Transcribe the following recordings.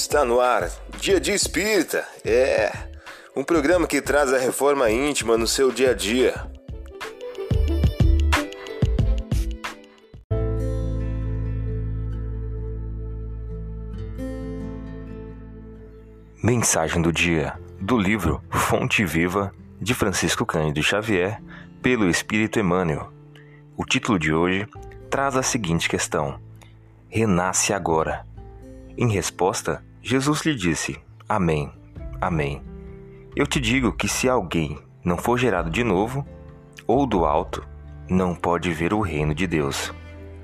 Está no ar, Dia de Espírita. É um programa que traz a reforma íntima no seu dia a dia. Mensagem do dia do livro Fonte Viva de Francisco Cândido Xavier, pelo Espírito Emmanuel. O título de hoje traz a seguinte questão: Renasce agora. Em resposta, Jesus lhe disse: Amém, Amém. Eu te digo que se alguém não for gerado de novo, ou do alto, não pode ver o reino de Deus.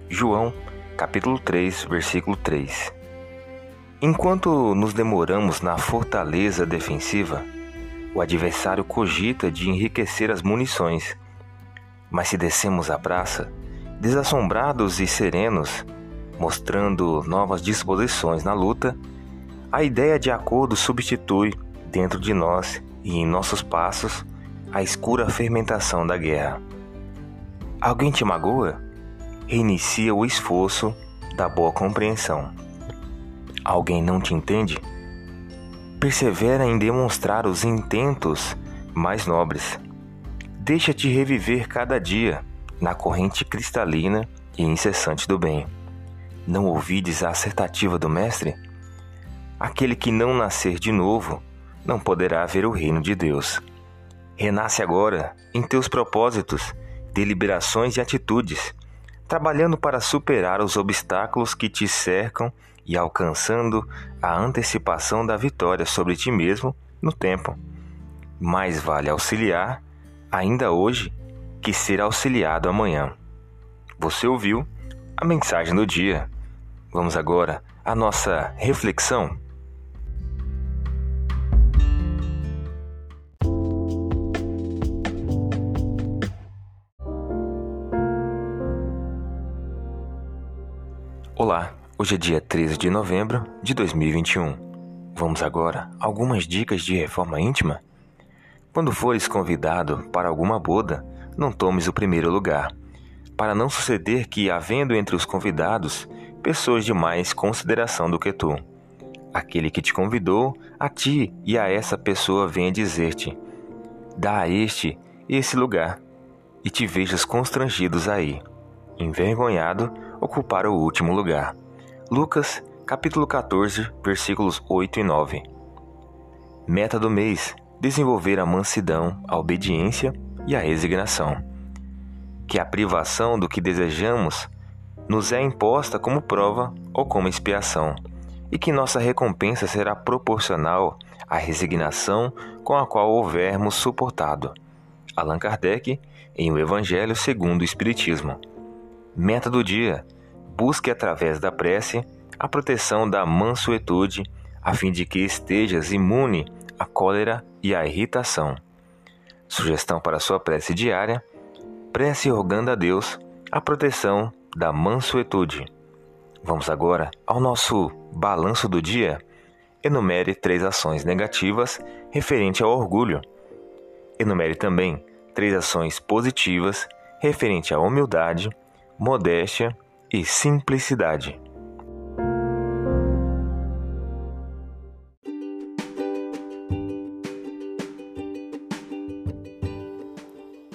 João, capítulo 3, versículo 3. Enquanto nos demoramos na fortaleza defensiva, o adversário cogita de enriquecer as munições. Mas se descemos a praça, desassombrados e serenos, mostrando novas disposições na luta, a ideia de acordo substitui, dentro de nós e em nossos passos, a escura fermentação da guerra. Alguém te magoa? Reinicia o esforço da boa compreensão. Alguém não te entende? Persevera em demonstrar os intentos mais nobres. Deixa-te reviver cada dia na corrente cristalina e incessante do bem. Não ouvides a assertativa do Mestre? Aquele que não nascer de novo não poderá ver o reino de Deus. Renasce agora em teus propósitos, deliberações e atitudes, trabalhando para superar os obstáculos que te cercam e alcançando a antecipação da vitória sobre ti mesmo no tempo. Mais vale auxiliar, ainda hoje, que ser auxiliado amanhã. Você ouviu a mensagem do dia. Vamos agora à nossa reflexão. Olá, hoje é dia 13 de novembro de 2021. Vamos agora a algumas dicas de reforma íntima? Quando fores convidado para alguma boda, não tomes o primeiro lugar, para não suceder que, havendo entre os convidados pessoas de mais consideração do que tu, aquele que te convidou, a ti e a essa pessoa venha dizer-te: dá a este esse lugar, e te vejas constrangidos aí, envergonhado ocupar o último lugar. Lucas, capítulo 14, versículos 8 e 9. Meta do mês: desenvolver a mansidão, a obediência e a resignação. Que a privação do que desejamos nos é imposta como prova ou como expiação, e que nossa recompensa será proporcional à resignação com a qual houvermos suportado. Allan Kardec, em O Evangelho segundo o Espiritismo. Meta do dia: busque através da prece a proteção da mansuetude, a fim de que estejas imune à cólera e à irritação. Sugestão para sua prece diária: prece rogando a Deus a proteção da mansuetude. Vamos agora ao nosso balanço do dia. Enumere três ações negativas referente ao orgulho. Enumere também três ações positivas referente à humildade, modéstia e simplicidade.